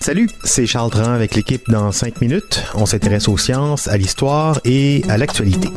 Salut, c'est Charles Dran avec l'équipe dans 5 minutes. On s'intéresse aux sciences, à l'histoire et à l'actualité.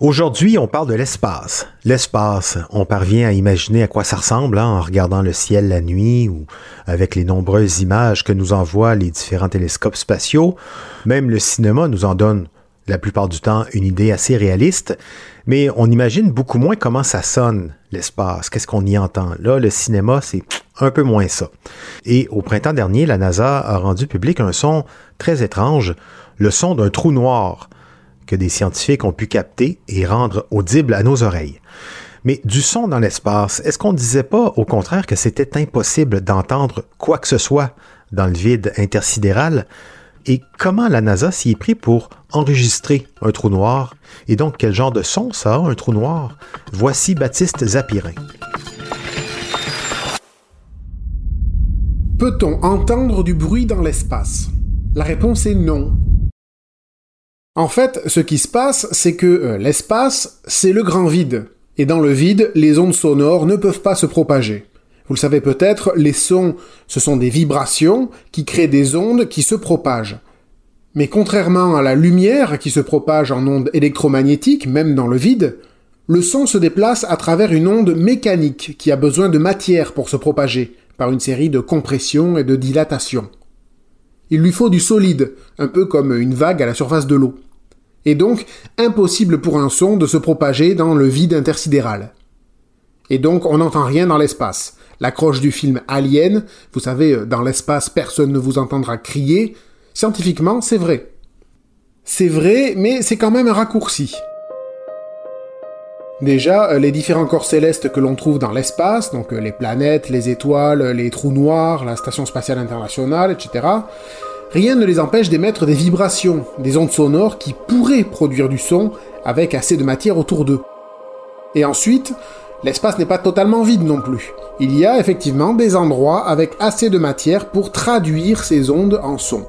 Aujourd'hui, on parle de l'espace. L'espace, on parvient à imaginer à quoi ça ressemble hein, en regardant le ciel la nuit ou avec les nombreuses images que nous envoient les différents télescopes spatiaux. Même le cinéma nous en donne la plupart du temps une idée assez réaliste, mais on imagine beaucoup moins comment ça sonne, l'espace, qu'est-ce qu'on y entend. Là, le cinéma, c'est un peu moins ça. Et au printemps dernier, la NASA a rendu public un son très étrange, le son d'un trou noir que des scientifiques ont pu capter et rendre audible à nos oreilles. Mais du son dans l'espace, est-ce qu'on ne disait pas au contraire que c'était impossible d'entendre quoi que ce soit dans le vide intersidéral? Et comment la NASA s'y est pris pour enregistrer un trou noir, et donc quel genre de son ça a, un trou noir? Voici Baptiste Zapirin. Peut-on entendre du bruit dans l'espace? La réponse est non. En fait, ce qui se passe, c'est que euh, l'espace, c'est le grand vide. Et dans le vide, les ondes sonores ne peuvent pas se propager. Vous le savez peut-être, les sons, ce sont des vibrations qui créent des ondes qui se propagent. Mais contrairement à la lumière qui se propage en ondes électromagnétiques, même dans le vide, le son se déplace à travers une onde mécanique qui a besoin de matière pour se propager, par une série de compressions et de dilatations. Il lui faut du solide, un peu comme une vague à la surface de l'eau. Et donc, impossible pour un son de se propager dans le vide intersidéral. Et donc, on n'entend rien dans l'espace. L'accroche du film Alien, vous savez, dans l'espace, personne ne vous entendra crier, Scientifiquement, c'est vrai. C'est vrai, mais c'est quand même un raccourci. Déjà, euh, les différents corps célestes que l'on trouve dans l'espace, donc euh, les planètes, les étoiles, les trous noirs, la Station spatiale internationale, etc., rien ne les empêche d'émettre des vibrations, des ondes sonores qui pourraient produire du son avec assez de matière autour d'eux. Et ensuite, l'espace n'est pas totalement vide non plus. Il y a effectivement des endroits avec assez de matière pour traduire ces ondes en son.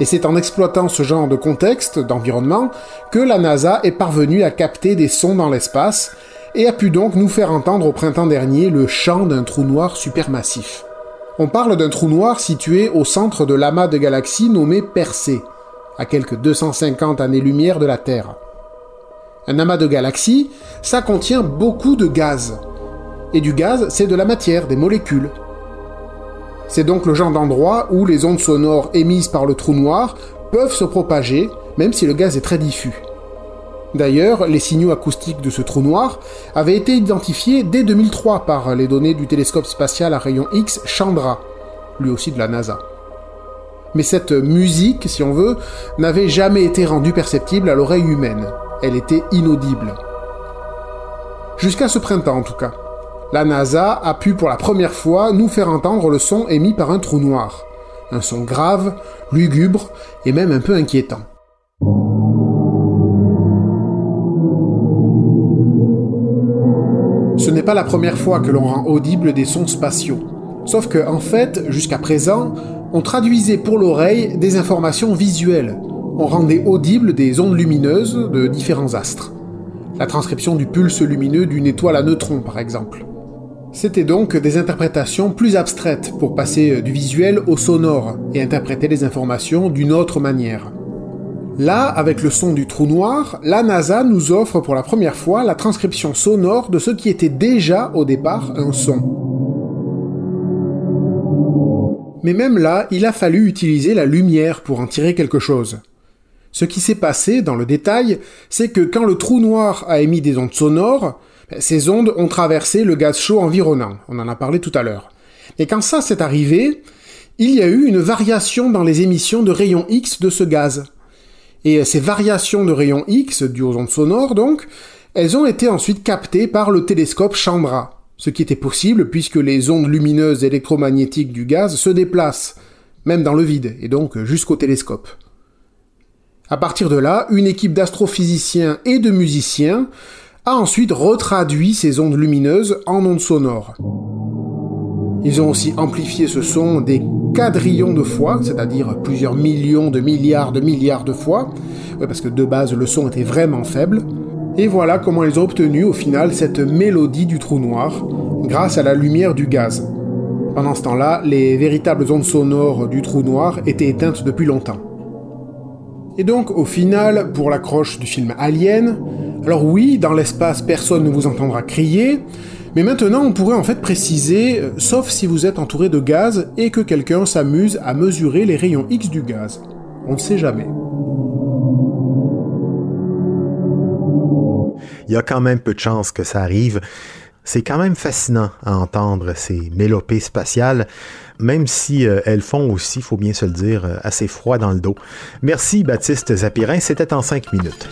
Et c'est en exploitant ce genre de contexte, d'environnement, que la NASA est parvenue à capter des sons dans l'espace, et a pu donc nous faire entendre au printemps dernier le chant d'un trou noir supermassif. On parle d'un trou noir situé au centre de l'amas de galaxies nommé Persée, à quelques 250 années-lumière de la Terre. Un amas de galaxies, ça contient beaucoup de gaz. Et du gaz, c'est de la matière, des molécules. C'est donc le genre d'endroit où les ondes sonores émises par le trou noir peuvent se propager, même si le gaz est très diffus. D'ailleurs, les signaux acoustiques de ce trou noir avaient été identifiés dès 2003 par les données du télescope spatial à rayon X Chandra, lui aussi de la NASA. Mais cette musique, si on veut, n'avait jamais été rendue perceptible à l'oreille humaine. Elle était inaudible. Jusqu'à ce printemps en tout cas la NASA a pu pour la première fois nous faire entendre le son émis par un trou noir. Un son grave, lugubre et même un peu inquiétant. Ce n'est pas la première fois que l'on rend audible des sons spatiaux. Sauf que, en fait, jusqu'à présent, on traduisait pour l'oreille des informations visuelles. On rendait audibles des ondes lumineuses de différents astres. La transcription du pulse lumineux d'une étoile à neutrons, par exemple. C'était donc des interprétations plus abstraites pour passer du visuel au sonore et interpréter les informations d'une autre manière. Là, avec le son du trou noir, la NASA nous offre pour la première fois la transcription sonore de ce qui était déjà au départ un son. Mais même là, il a fallu utiliser la lumière pour en tirer quelque chose. Ce qui s'est passé, dans le détail, c'est que quand le trou noir a émis des ondes sonores, ces ondes ont traversé le gaz chaud environnant, on en a parlé tout à l'heure. Et quand ça s'est arrivé, il y a eu une variation dans les émissions de rayons X de ce gaz. Et ces variations de rayons X, dues aux ondes sonores donc, elles ont été ensuite captées par le télescope Chandra, ce qui était possible puisque les ondes lumineuses électromagnétiques du gaz se déplacent, même dans le vide, et donc jusqu'au télescope. À partir de là, une équipe d'astrophysiciens et de musiciens a ensuite retraduit ces ondes lumineuses en ondes sonores. Ils ont aussi amplifié ce son des quadrillions de fois, c'est-à-dire plusieurs millions de milliards de milliards de fois, parce que de base le son était vraiment faible. Et voilà comment ils ont obtenu au final cette mélodie du trou noir, grâce à la lumière du gaz. Pendant ce temps-là, les véritables ondes sonores du trou noir étaient éteintes depuis longtemps. Et donc, au final, pour l'accroche du film Alien, alors oui, dans l'espace, personne ne vous entendra crier, mais maintenant on pourrait en fait préciser, euh, sauf si vous êtes entouré de gaz et que quelqu'un s'amuse à mesurer les rayons X du gaz. On ne sait jamais. Il y a quand même peu de chances que ça arrive. C'est quand même fascinant à entendre ces mélopées spatiales même si euh, elles font aussi, faut bien se le dire, euh, assez froid dans le dos. Merci Baptiste Zapirin, c'était en cinq minutes.